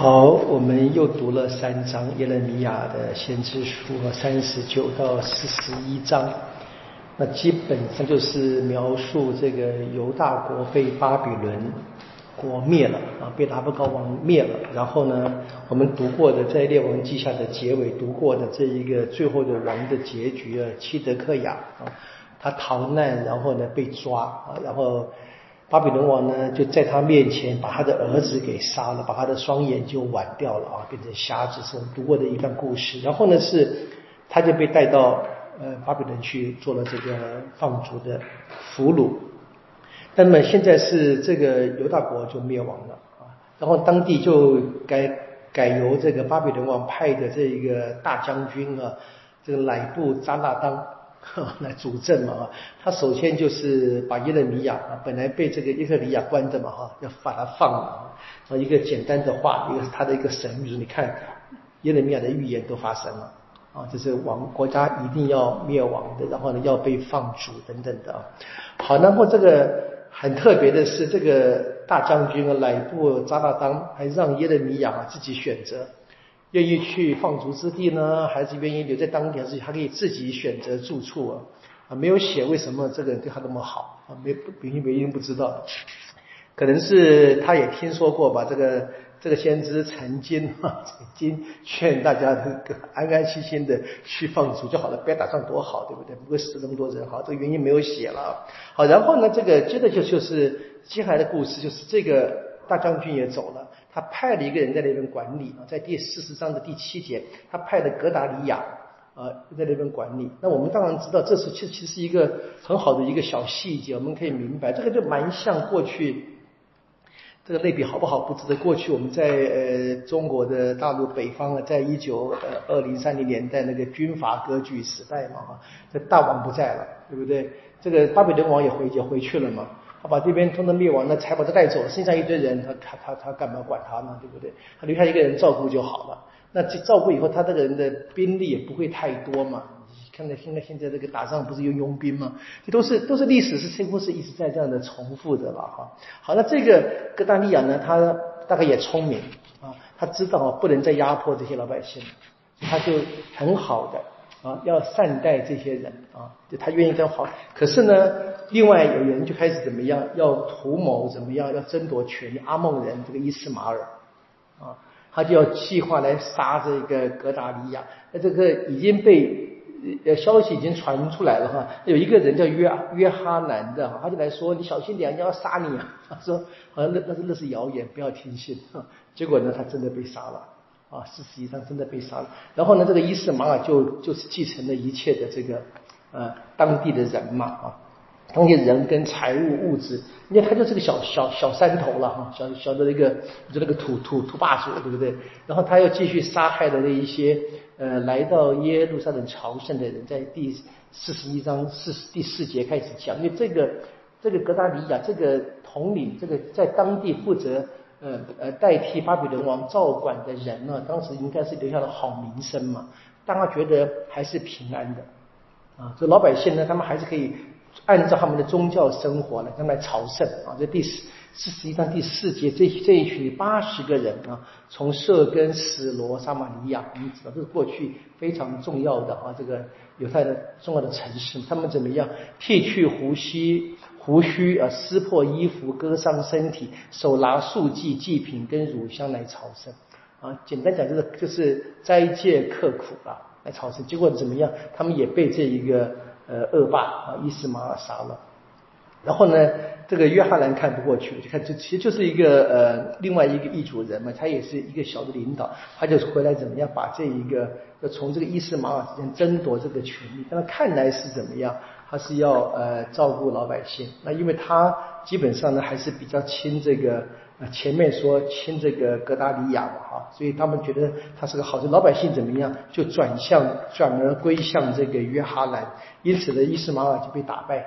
好，我们又读了三章耶利米亚的先知书，三十九到四十一章。那基本上就是描述这个犹大国被巴比伦国灭了啊，被达布高王灭了。然后呢，我们读过的在列王记下的结尾读过的这一个最后的王的结局啊，七德克雅啊，他逃难，然后呢被抓啊，然后。巴比伦王呢，就在他面前把他的儿子给杀了，把他的双眼就剜掉了啊，变成瞎子。是我们读过的一段故事。然后呢，是他就被带到呃巴比伦去做了这个放逐的俘虏。那么现在是这个犹大国就灭亡了啊，然后当地就改改由这个巴比伦王派的这一个大将军啊，这个乃布扎纳当。来主政嘛，他首先就是把耶勒米亚，本来被这个耶克里亚关着嘛哈，要把他放了啊。一个简单的话，一个是他的一个神谕，你看耶勒米亚的预言都发生了啊，就是王国家一定要灭亡的，然后呢要被放逐等等的。好，然后这个很特别的是，这个大将军啊，乃布扎大当还让耶勒米亚自己选择。愿意去放逐之地呢，还是愿意留在当地？还是他可以自己选择住处啊？啊，没有写为什么这个人对他那么好啊？没原因原因不知道，可能是他也听说过吧。这个这个先知曾经啊，曾经劝大家这个安安心心的去放逐就好了，不要打仗多好，对不对？不会死那么多人。好，这个原因没有写了。好，然后呢，这个接着就就是接下来的故事，就是这个大将军也走了。他派了一个人在那边管理啊，在第四十章的第七节，他派了格达里亚啊在那边管理。那我们当然知道，这是其实其实一个很好的一个小细节，我们可以明白，这个就蛮像过去这个类比好不好？不值得过去我们在呃中国的大陆北方啊，在一九呃二零三零年代那个军阀割据时代嘛哈，这大王不在了，对不对？这个巴比伦王也回也回去了嘛。他把这边通通灭亡，那才把他带走，剩下一堆人，他他他他干嘛管他呢？对不对？他留下一个人照顾就好了。那这照顾以后，他这个人的兵力也不会太多嘛。你看到现在现在这个打仗不是用佣兵吗？这都是都是历史是几乎是一直在这样的重复的了哈。好，那这个哥达利亚呢，他大概也聪明啊，他知道不能再压迫这些老百姓，他就很好的。啊，要善待这些人啊，就他愿意这样好。可是呢，另外有人就开始怎么样，要图谋怎么样，要争夺权力。阿孟人这个伊斯马尔啊，他就要计划来杀这个格达利亚。那这个已经被呃消息已经传出来了哈，有一个人叫约约哈南的，他就来说你小心点，人家要杀你啊。他说好像那那是那是谣言，不要听信。结果呢，他真的被杀了。啊，是实际上真的被杀了。然后呢，这个伊斯马尔就就是继承了一切的这个呃当地的人嘛啊，当地人跟财物物质，因为他就是个小小小山头了哈，小小的那个就那个土土土霸主，对不对？然后他又继续杀害的那一些呃来到耶路撒冷朝圣的人，在第四十一章四第四节开始讲，因为这个这个格达里亚这个统领，这个在当地负责。呃呃，代替巴比伦王照管的人呢，当时应该是留下了好名声嘛，大家觉得还是平安的啊。这老百姓呢，他们还是可以按照他们的宗教生活来，他们来朝圣啊。这第四是实际上第四节这这一群八十个人啊，从设根、史罗、撒玛利亚，我们知道这是过去非常重要的啊，这个犹太的重要的城市，他们怎么样剃去胡须？胡须啊，撕破衣服，割伤身体，手拿素祭祭品跟乳香来朝圣啊。简单讲就是就是斋戒刻苦啊，来朝圣。结果怎么样？他们也被这一个呃恶霸啊伊斯马尔杀了。然后呢，这个约翰兰看不过去，就看这其实就是一个呃另外一个异族人嘛，他也是一个小的领导，他就回来怎么样把这一个要从这个伊斯马尔之间争夺这个权利。但看来是怎么样？他是要呃照顾老百姓，那因为他基本上呢还是比较亲这个呃前面说亲这个格达里亚嘛哈，所以他们觉得他是个好的老百姓怎么样，就转向转而归向这个约哈兰，因此呢伊斯马尔就被打败。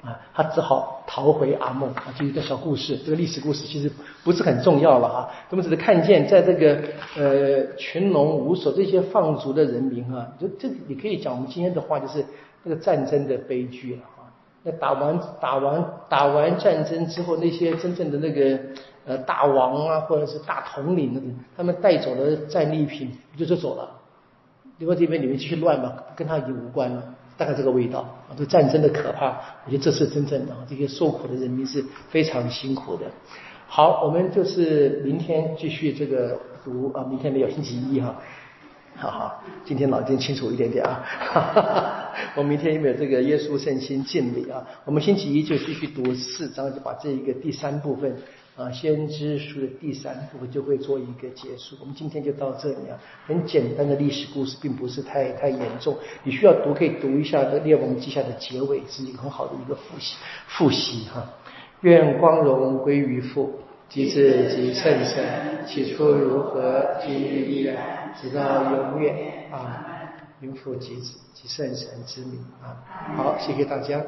啊，他只好逃回阿孟啊，就一个小故事，这个历史故事其实不是很重要了哈，我们只是看见在这个呃群龙无首这些放逐的人民啊，就这你可以讲我们今天的话就是。这个战争的悲剧了啊！那打完打完打完战争之后，那些真正的那个呃大王啊，或者是大统领，他们带走了战利品，就就走了。另外这边你们继续乱嘛，跟他已经无关了。大概这个味道啊，这战争的可怕，我觉得这是真正的这些受苦的人民是非常辛苦的。好，我们就是明天继续这个读啊，明天没有星期一哈。好好，今天脑筋清楚一点点啊！哈哈哈我明天有没有这个耶稣圣心敬礼啊？我们星期一就继续读四章，就把这一个第三部分啊，先知书的第三部分就会做一个结束。我们今天就到这里啊，很简单的历史故事，并不是太太严重。你需要读可以读一下这列王记下的结尾，是一个很好的一个复习复习哈。愿光荣归于父。及子及圣神，起初如何，今日依然，直到永远啊！名父及子及圣神之名啊！好，谢谢大家。